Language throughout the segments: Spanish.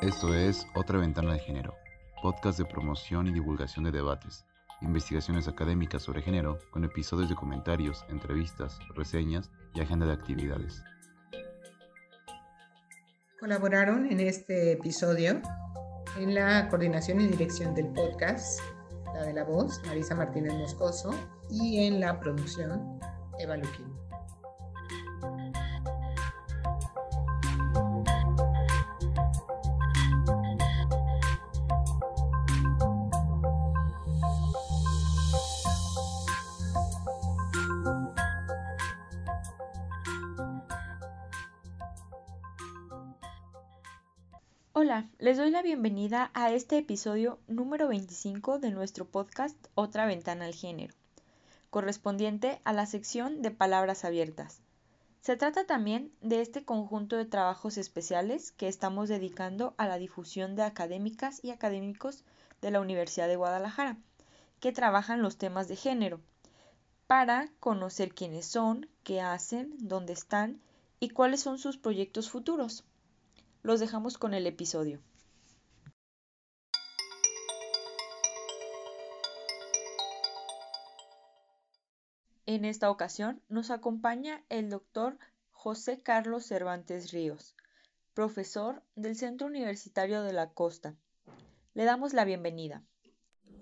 Esto es Otra Ventana de Género, podcast de promoción y divulgación de debates, investigaciones académicas sobre género, con episodios de comentarios, entrevistas, reseñas y agenda de actividades. Colaboraron en este episodio en la coordinación y dirección del podcast, la de la voz, Marisa Martínez Moscoso, y en la producción, Eva Luquín. Hola, les doy la bienvenida a este episodio número 25 de nuestro podcast Otra ventana al género, correspondiente a la sección de palabras abiertas. Se trata también de este conjunto de trabajos especiales que estamos dedicando a la difusión de académicas y académicos de la Universidad de Guadalajara, que trabajan los temas de género, para conocer quiénes son, qué hacen, dónde están y cuáles son sus proyectos futuros. Los dejamos con el episodio. En esta ocasión nos acompaña el doctor José Carlos Cervantes Ríos, profesor del Centro Universitario de la Costa. Le damos la bienvenida.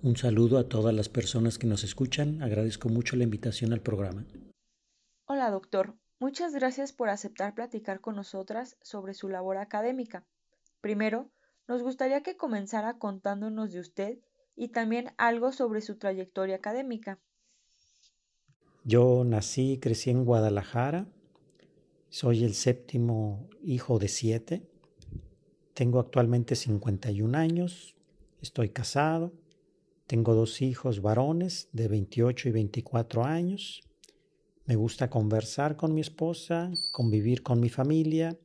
Un saludo a todas las personas que nos escuchan. Agradezco mucho la invitación al programa. Hola, doctor. Muchas gracias por aceptar platicar con nosotras sobre su labor académica. Primero, nos gustaría que comenzara contándonos de usted y también algo sobre su trayectoria académica. Yo nací y crecí en Guadalajara. Soy el séptimo hijo de siete. Tengo actualmente 51 años. Estoy casado. Tengo dos hijos varones de 28 y 24 años. Me gusta conversar con mi esposa, convivir con mi familia,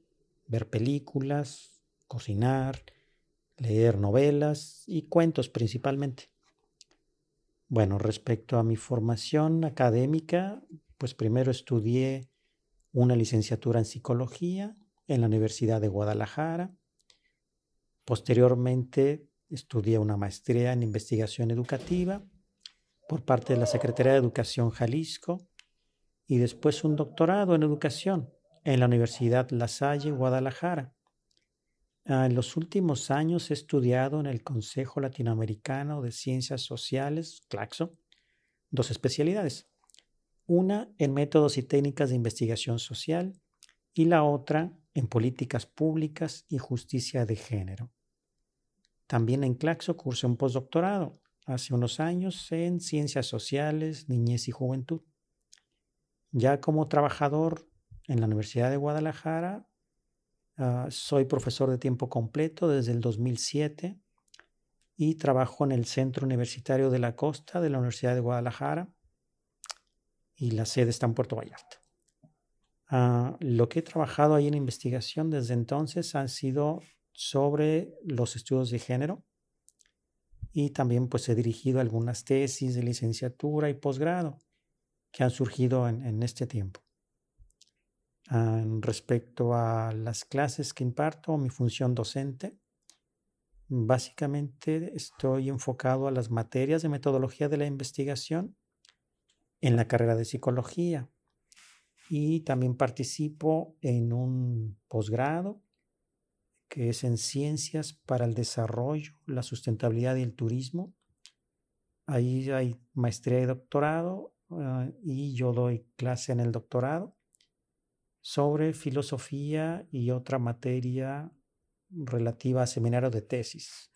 ver películas, cocinar, leer novelas y cuentos principalmente. Bueno, respecto a mi formación académica, pues primero estudié una licenciatura en psicología en la Universidad de Guadalajara. Posteriormente estudié una maestría en investigación educativa por parte de la Secretaría de Educación Jalisco y después un doctorado en educación en la Universidad La Salle, Guadalajara. Ah, en los últimos años he estudiado en el Consejo Latinoamericano de Ciencias Sociales, CLACSO, dos especialidades. Una en métodos y técnicas de investigación social y la otra en políticas públicas y justicia de género. También en CLACSO cursé un postdoctorado hace unos años en ciencias sociales, niñez y juventud. Ya como trabajador en la Universidad de Guadalajara, ah, soy profesor de tiempo completo desde el 2007 y trabajo en el Centro Universitario de la Costa de la Universidad de Guadalajara y la sede está en Puerto Vallarta. Ah, lo que he trabajado ahí en investigación desde entonces han sido sobre los estudios de género y también pues he dirigido algunas tesis de licenciatura y posgrado que han surgido en, este tiempo. respecto a las clases que imparto, mi función docente, básicamente estoy enfocado a las materias de metodología de la investigación en la carrera de psicología y también participo en un posgrado que es en ciencias para el desarrollo, la sustentabilidad y el turismo. Ahí hay maestría y doctorado Ah, y yo doy clase en el doctorado sobre filosofía y otra materia relativa a seminario de tesis.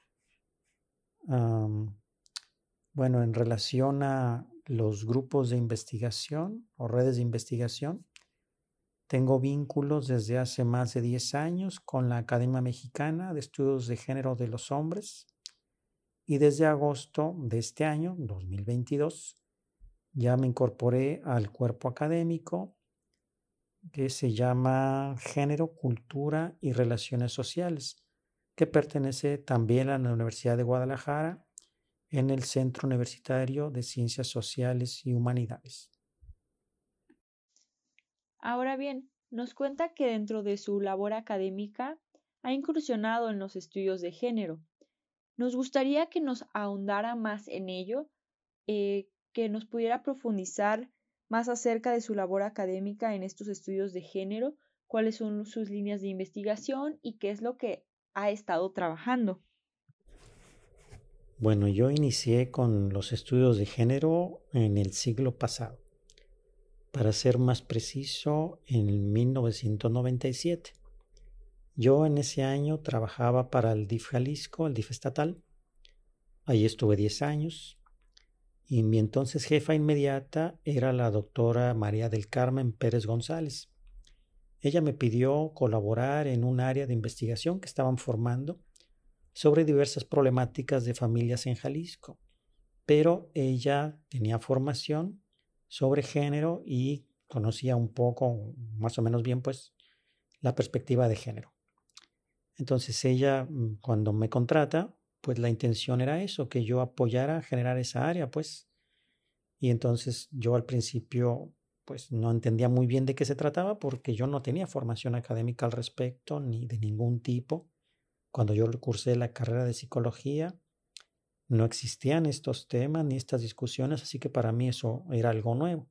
bueno, en relación a los grupos de investigación o redes de investigación, tengo vínculos desde hace más de 10 años con la Academia Mexicana de Estudios de Género de los Hombres y desde agosto de este año, 2022, ya me incorporé al cuerpo académico que se llama Género, Cultura y Relaciones Sociales, que pertenece también a la Universidad de Guadalajara en el Centro Universitario de Ciencias Sociales y Humanidades. Ahora bien, nos cuenta que dentro de su labor académica ha incursionado en los estudios de género. Nos gustaría que nos ahondara más en ello, eh, que nos pudiera profundizar más acerca de su labor académica en estos estudios de género, cuáles son sus líneas de investigación y qué es lo que ha estado trabajando. Bueno, yo inicié con los estudios de género en el siglo pasado. Para ser más preciso, en 1997. Yo en ese año trabajaba para el DIF Jalisco, el DIF estatal. Ahí estuve 10 años. Y mi entonces jefa inmediata era la doctora María del Carmen Pérez González. Ella me pidió colaborar en un área de investigación que estaban formando sobre diversas problemáticas de familias en Jalisco, pero ella tenía formación sobre género y conocía un poco, más o menos bien, pues, la perspectiva de género. Entonces ella, mm, cuando me contrata, pues la intención era eso, que yo apoyara a generar esa área, pues. Y entonces yo al principio, pues no entendía muy bien de qué se trataba porque yo no tenía formación académica al respecto, ni de ningún tipo. Cuando yo cursé la carrera de psicología, no existían estos temas ni estas discusiones, así que para mí eso era algo nuevo.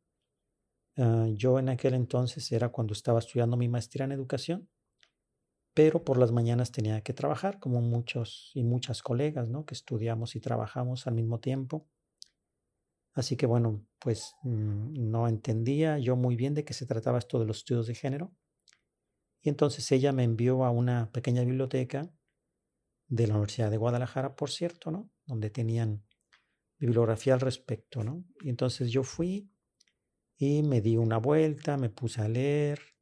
Ah, yo en aquel entonces era cuando estaba estudiando mi maestría en educación, pero por las mañanas tenía que trabajar, como muchos y muchas colegas, ¿no? Que estudiamos y trabajamos al mismo tiempo. Así que bueno, pues mm, no entendía yo muy bien de qué se trataba esto de los estudios de género. Y entonces ella me envió a una pequeña biblioteca de la Universidad de Guadalajara, por cierto, ¿no? Donde tenían bibliografía al respecto, ¿no? Y entonces yo fui y me di una vuelta, me puse a leer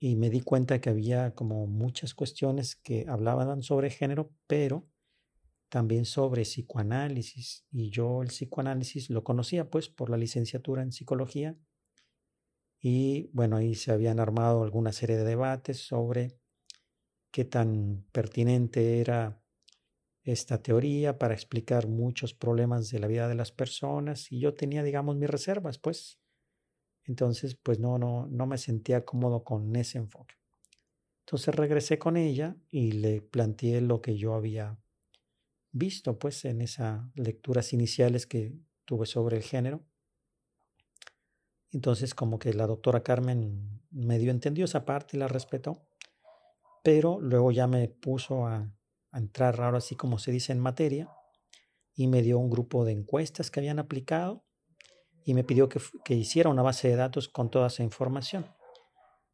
y me di cuenta que había como muchas cuestiones que hablaban sobre género, pero también sobre psicoanálisis. Y yo el psicoanálisis lo conocía pues por la licenciatura en psicología. Y bueno, ahí se habían armado alguna serie de debates sobre qué tan pertinente era esta teoría para explicar muchos problemas de la vida de las personas y yo tenía, digamos, mis reservas, pues. Entonces, pues no, no, no me sentía cómodo con ese enfoque. Entonces regresé con ella y le planteé lo que yo había visto, pues, en esas lecturas iniciales que tuve sobre el género. Entonces, como que la doctora Carmen medio entendió esa parte y la respetó pero luego ya me puso a, entrar ahora así como se dice en materia y me dio un grupo de encuestas que habían aplicado y me pidió que, que hiciera una base de datos con toda esa información.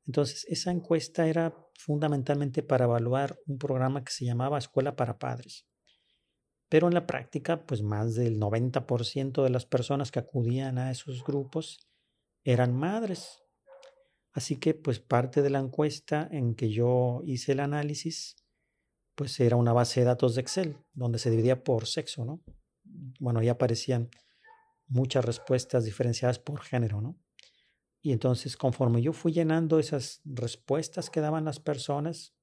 Entonces, esa encuesta era fundamentalmente para evaluar un programa que se llamaba Escuela para Padres. Pero en la práctica, pues más del 90% de las personas que acudían a esos grupos eran madres. Así que pues parte de la encuesta en que yo hice el análisis, pues era una base de datos de Excel, donde se dividía por sexo, ¿no? Bueno, ahí aparecían muchas respuestas diferenciadas por género, ¿no? Y entonces conforme yo fui llenando esas respuestas que daban las personas,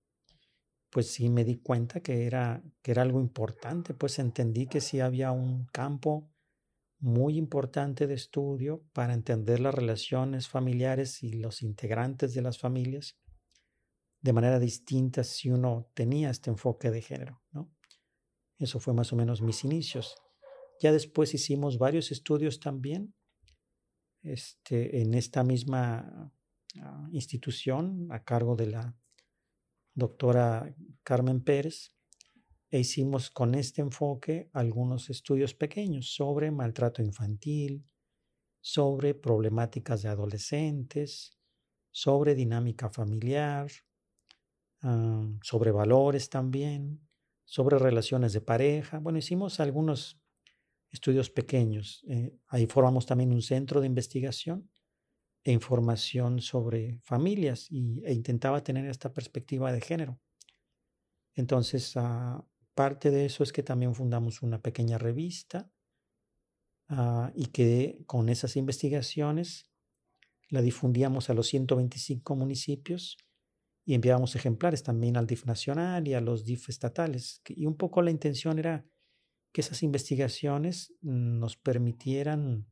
pues sí me di cuenta que era, que era algo importante, pues entendí que sí había un campo muy importante de estudio para entender las relaciones familiares y los integrantes de las familias de manera distinta si uno tenía este enfoque de género. ¿no? Eso fue más o menos mis inicios. Ya después hicimos varios estudios también este, en esta misma ah, institución a cargo de la doctora Carmen Pérez e hicimos con este enfoque algunos estudios pequeños sobre maltrato infantil, sobre problemáticas de adolescentes, sobre dinámica familiar, ah, sobre valores también, sobre relaciones de pareja. Bueno, hicimos algunos estudios pequeños. Eh, ahí formamos también un centro de investigación e información sobre familias y, e intentaba tener esta perspectiva de género. Entonces, uh, Parte de eso es que también fundamos una pequeña revista ah, y que con esas investigaciones la difundíamos a los 125 municipios y enviábamos ejemplares también al DIF nacional y a los DIF estatales. Y un poco la intención era que esas investigaciones nos permitieran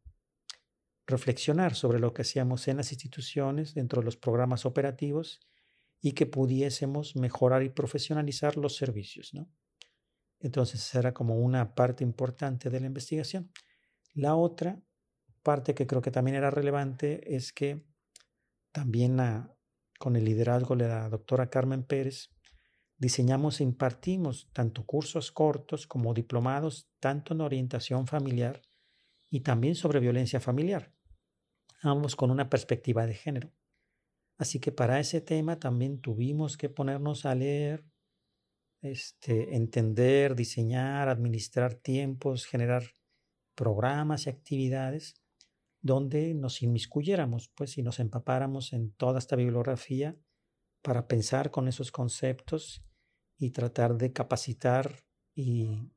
reflexionar sobre lo que hacíamos en las instituciones, dentro de los programas operativos, y que pudiésemos mejorar y profesionalizar los servicios, ¿no? Entonces era como una parte importante de la investigación. La otra parte que creo que también era relevante es que también con el liderazgo de la doctora Carmen Pérez, diseñamos e impartimos tanto cursos cortos como diplomados, tanto en orientación familiar y también sobre violencia familiar, ambos con una perspectiva de género. Así que para ese tema también tuvimos que ponernos a leer, este, entender, diseñar, administrar tiempos, generar programas y actividades donde nos inmiscuyéramos, pues, y nos empapáramos en toda esta bibliografía para pensar con esos conceptos y tratar de capacitar y,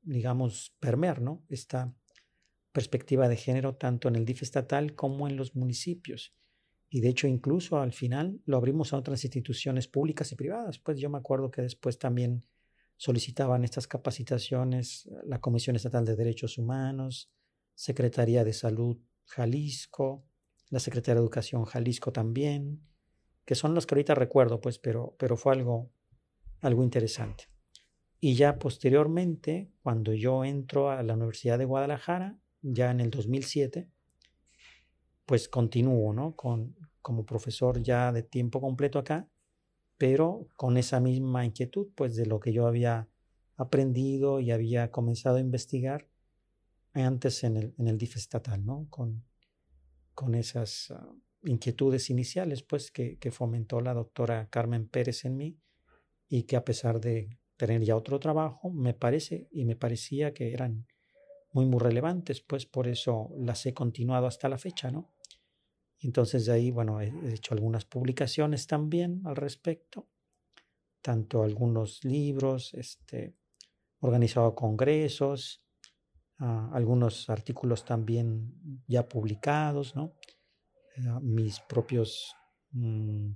digamos, permear, ¿no? Esta perspectiva de género tanto en el DIF estatal como en los municipios. Y de hecho, incluso al final lo abrimos a otras instituciones públicas y privadas. Pues yo me acuerdo que después también solicitaban estas capacitaciones la Comisión Estatal de Derechos Humanos, Secretaría de Salud Jalisco, la Secretaría de Educación Jalisco también, que son los que ahorita recuerdo, pues, pero, pero fue algo, algo interesante. Y ya posteriormente, cuando yo entro a la Universidad de Guadalajara, ya en el 2007, pues continúo, ¿no? Con, como profesor ya de tiempo completo acá, pero con esa misma inquietud, pues, de lo que yo había aprendido y había comenzado a investigar antes en el, en el DIF estatal, ¿no? Con, con esas ah, inquietudes iniciales, pues, que, que, fomentó la doctora Carmen Pérez en mí y que a pesar de tener ya otro trabajo, me parece y me parecía que eran muy, muy relevantes, pues por eso las he continuado hasta la fecha, ¿no? Entonces de ahí, bueno, he hecho algunas publicaciones también al respecto, tanto algunos libros, este, organizado congresos, Ah, algunos artículos también ya publicados, ¿no? Ah, mis propios, mm,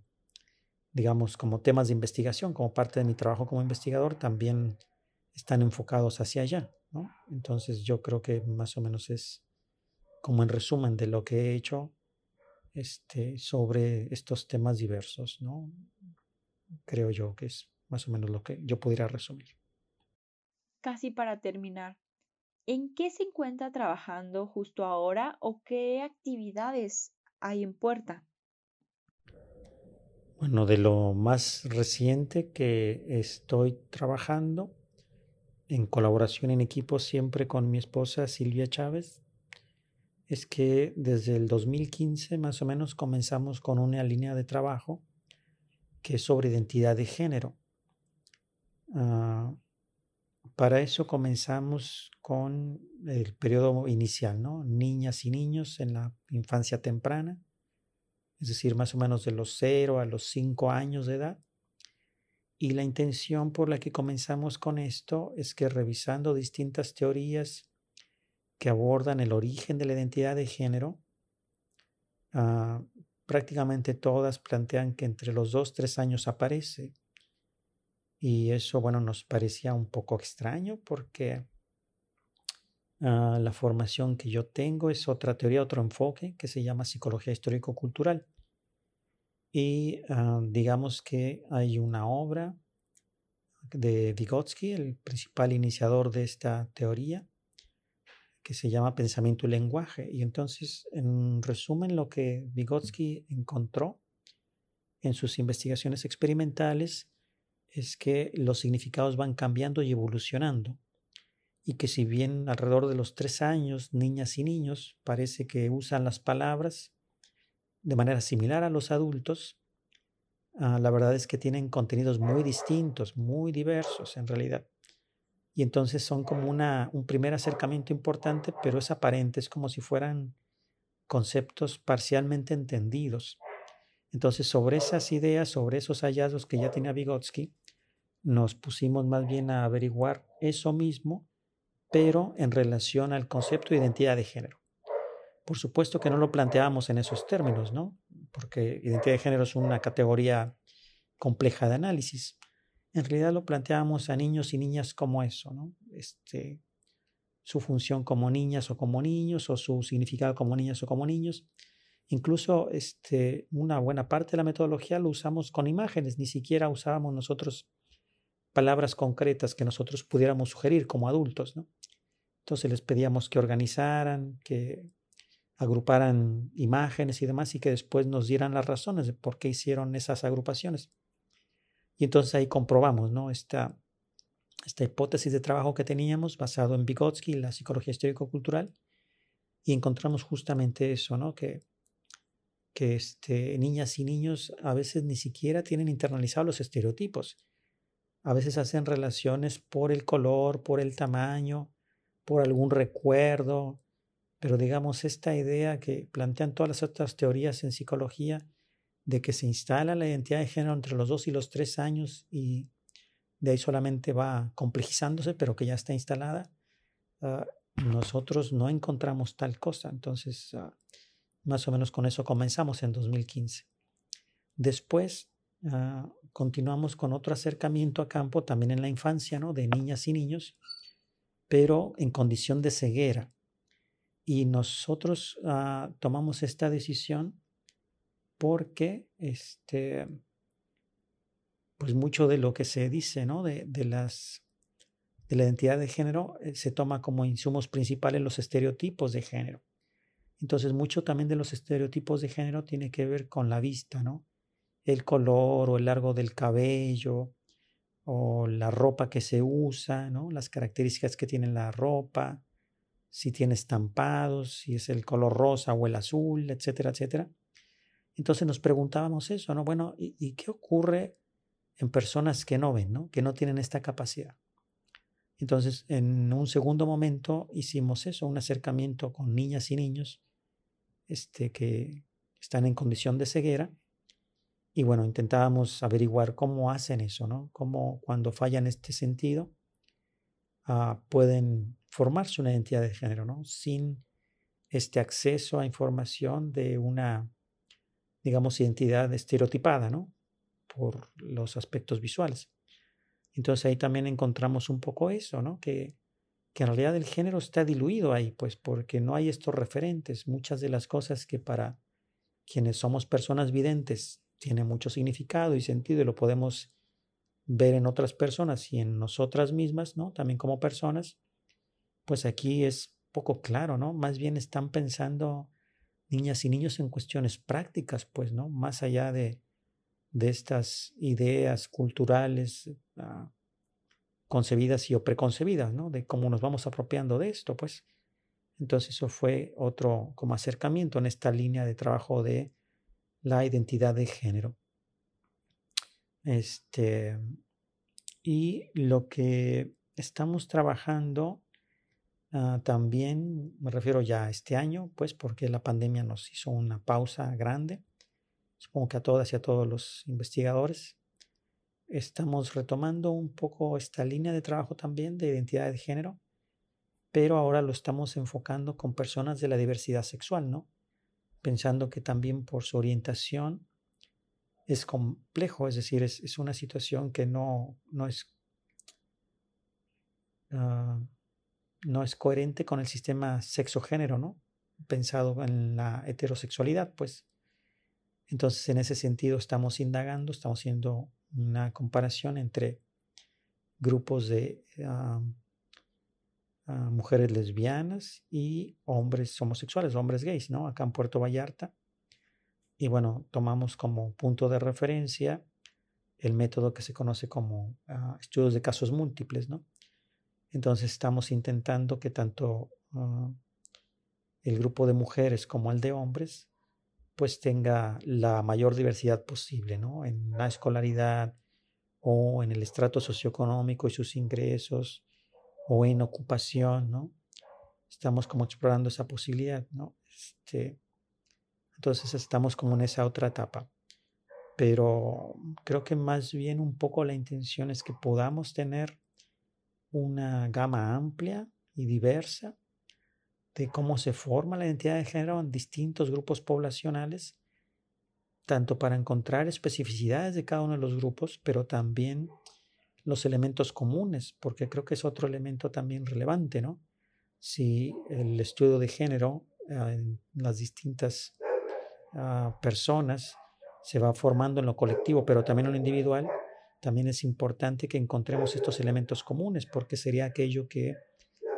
digamos, como temas de investigación, como parte de mi trabajo como investigador, también están enfocados hacia allá. Entonces yo creo que más o menos es como en resumen de lo que he hecho este, sobre estos temas diversos, ¿no? Creo yo que es más o menos lo que yo pudiera resumir. Casi para terminar, ¿En qué se encuentra trabajando justo ahora o qué actividades hay en puerta? Bueno, de lo más reciente que estoy trabajando en colaboración en equipo siempre con mi esposa Silvia Chávez, es que desde el 2015 más o menos comenzamos con una línea de trabajo que es sobre identidad de género. Ah, para eso comenzamos con el periodo inicial, ¿no? Niñas y niños en la infancia temprana, es decir, más o menos de los 0 a los 5 años de edad. Y la intención por la que comenzamos con esto es que revisando distintas teorías que abordan el origen de la identidad de género, ah, prácticamente todas plantean que entre los 2 3 años aparece y eso, bueno, nos parecía un poco extraño porque ah, la formación que yo tengo es otra teoría, otro enfoque que se llama psicología histórico-cultural. Y ah, digamos que hay una obra de Vygotsky, el principal iniciador de esta teoría, que se llama Pensamiento y Lenguaje. Y entonces, en resumen, lo que Vygotsky encontró en sus investigaciones experimentales es que los significados van cambiando y evolucionando y que si bien alrededor de los tres años niñas y niños parece que usan las palabras de manera similar a los adultos, ah, la verdad es que tienen contenidos muy distintos, muy diversos en realidad. Y entonces son como una, un primer acercamiento importante, pero es aparente, es como si fueran conceptos parcialmente entendidos. Entonces, sobre esas ideas, sobre esos hallazgos que ya tenía Vygotsky, nos pusimos más bien a averiguar eso mismo, pero en relación al concepto de identidad de género. Por supuesto que no lo planteábamos en esos términos, ¿no? Porque identidad de género es una categoría compleja de análisis. En realidad lo planteábamos a niños y niñas como eso, ¿no? Este, su función como niñas o como niños, o su significado como niñas o como niños. Incluso este, una buena parte de la metodología lo usamos con imágenes, ni siquiera usábamos nosotros palabras concretas que nosotros pudiéramos sugerir como adultos. Entonces les pedíamos que organizaran, que agruparan imágenes y demás y que después nos dieran las razones de por qué hicieron esas agrupaciones. Y entonces ahí comprobamos ¿no? esta, esta hipótesis de trabajo que teníamos basado en Vygotsky, la psicología histórico-cultural, y encontramos justamente eso, ¿no? que, que este, niñas y niños a veces ni siquiera tienen internalizados los estereotipos. A veces hacen relaciones por el color, por el tamaño, por algún recuerdo, pero digamos esta idea que plantean todas las otras teorías en psicología de que se instala la identidad de género entre los dos y los tres años y de ahí solamente va complejizándose, pero que ya está instalada, ah, nosotros no encontramos tal cosa. Entonces, ah, más o menos con eso comenzamos en 2015. Después ah, continuamos con otro acercamiento a campo también en la infancia, ¿no? De niñas y niños pero en condición de ceguera. Y nosotros ah, tomamos esta decisión porque este, pues mucho de lo que se dice ¿no? de, las, de la identidad de género eh, se toma como insumos principales los estereotipos de género. Entonces mucho también de los estereotipos de género tiene que ver con la vista, ¿no? El color o el largo del cabello, o la ropa que se usa, ¿no? las características que tiene la ropa, si tiene estampados, si es el color rosa o el azul, etcétera, etcétera. Entonces nos preguntábamos eso, ¿no? Bueno, ¿y, qué ocurre en personas que no ven, ¿no? que no tienen esta capacidad? Entonces, en un segundo momento hicimos eso, un acercamiento con niñas y niños este, que están en condición de ceguera y bueno, intentábamos averiguar cómo hacen eso, ¿no? Cómo cuando fallan este sentido ah, pueden formarse una identidad de género, ¿no? Sin este acceso a información de una, digamos, identidad estereotipada, ¿no? Por los aspectos visuales. Entonces ahí también encontramos un poco eso, ¿no? Que, que en realidad el género está diluido ahí, pues porque no hay estos referentes. Muchas de las cosas que para quienes somos personas videntes tiene mucho significado y sentido y lo podemos ver en otras personas y en nosotras mismas, ¿no? También como personas, pues aquí es poco claro, ¿no? Más bien están pensando niñas y niños en cuestiones prácticas, pues, ¿no? Más allá de, de estas ideas culturales ah, concebidas y o preconcebidas, ¿no? De cómo nos vamos apropiando de esto, pues. Entonces eso fue otro como acercamiento en esta línea de trabajo de la identidad de género. Este, y lo que estamos trabajando ah, también, me refiero ya a este año, pues porque la pandemia nos hizo una pausa grande, supongo que a todas y a todos los investigadores. Estamos retomando un poco esta línea de trabajo también de identidad de género, pero ahora lo estamos enfocando con personas de la diversidad sexual, ¿no? pensando que también por su orientación es complejo, es decir, es, una situación que no, no es, ah, no es coherente con el sistema sexo-género, ¿no? Pensado en la heterosexualidad, pues. Entonces, en ese sentido, estamos indagando, estamos haciendo una comparación entre grupos de ah, mujeres lesbianas y hombres homosexuales, hombres gays, ¿no? Acá en Puerto Vallarta. Y bueno, tomamos como punto de referencia el método que se conoce como ah, estudios de casos múltiples, ¿no? Entonces estamos intentando que tanto ah, el grupo de mujeres como el de hombres pues tenga la mayor diversidad posible, ¿no? En la escolaridad o en el estrato socioeconómico y sus ingresos, o en ocupación, ¿no? Estamos como explorando esa posibilidad, ¿no? Este, entonces estamos como en esa otra etapa. Pero creo que más bien un poco la intención es que podamos tener una gama amplia y diversa de cómo se forma la identidad de género en distintos grupos poblacionales, tanto para encontrar especificidades de cada uno de los grupos, pero también los elementos comunes, porque creo que es otro elemento también relevante, ¿no? Si el estudio de género ah, en las distintas ah, personas, se va formando en lo colectivo, pero también en lo individual, también es importante que encontremos estos elementos comunes, porque sería aquello que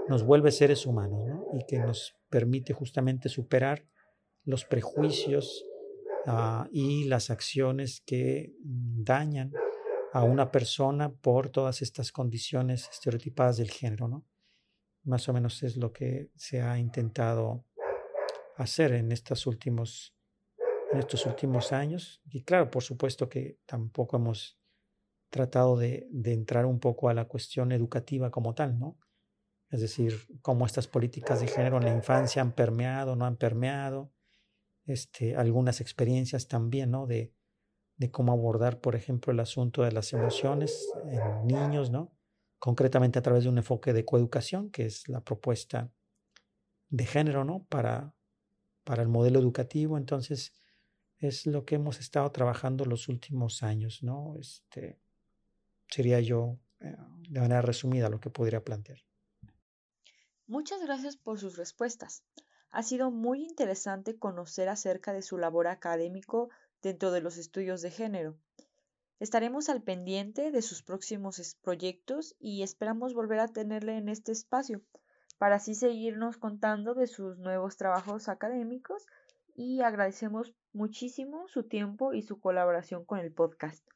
nos vuelve seres humanos y que nos permite justamente superar los prejuicios ah, y las acciones que mm, dañan a una persona por todas estas condiciones estereotipadas del género. ¿no? Más o menos es lo que se ha intentado hacer en estos últimos, en estos últimos años. Y claro, por supuesto que tampoco hemos tratado de, de entrar un poco a la cuestión educativa como tal, ¿no? Es decir, cómo estas políticas de género en la infancia han permeado, no han permeado, este, algunas experiencias también, ¿no? De, de cómo abordar, por ejemplo, el asunto de las emociones en niños, ¿no? Concretamente a través de un enfoque de coeducación, que es la propuesta de género, ¿no? Para, para el modelo educativo. Entonces, es lo que hemos estado trabajando los últimos años, ¿no? Este, sería yo, eh, de manera resumida, lo que podría plantear. Muchas gracias por sus respuestas. Ha sido muy interesante conocer acerca de su labor académico dentro de los estudios de género. Estaremos al pendiente de sus próximos proyectos y esperamos volver a tenerle en este espacio para así seguirnos contando de sus nuevos trabajos académicos y agradecemos muchísimo su tiempo y su colaboración con el podcast.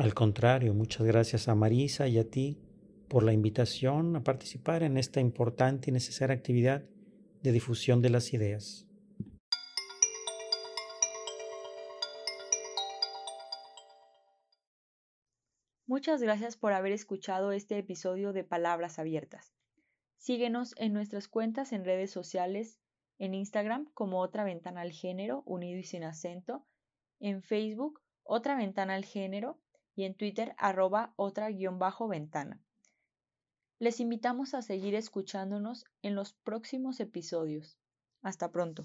Al contrario, muchas gracias a Marisa y a ti por la invitación a participar en esta importante y necesaria actividad de difusión de las ideas. Muchas gracias por haber escuchado este episodio de Palabras Abiertas. Síguenos en nuestras cuentas en redes sociales, en Instagram como Otra Ventana al Género, unido y sin acento, en Facebook Otra Ventana al Género y en Twitter arroba otra-ventana. Les invitamos a seguir escuchándonos en los próximos episodios. Hasta pronto.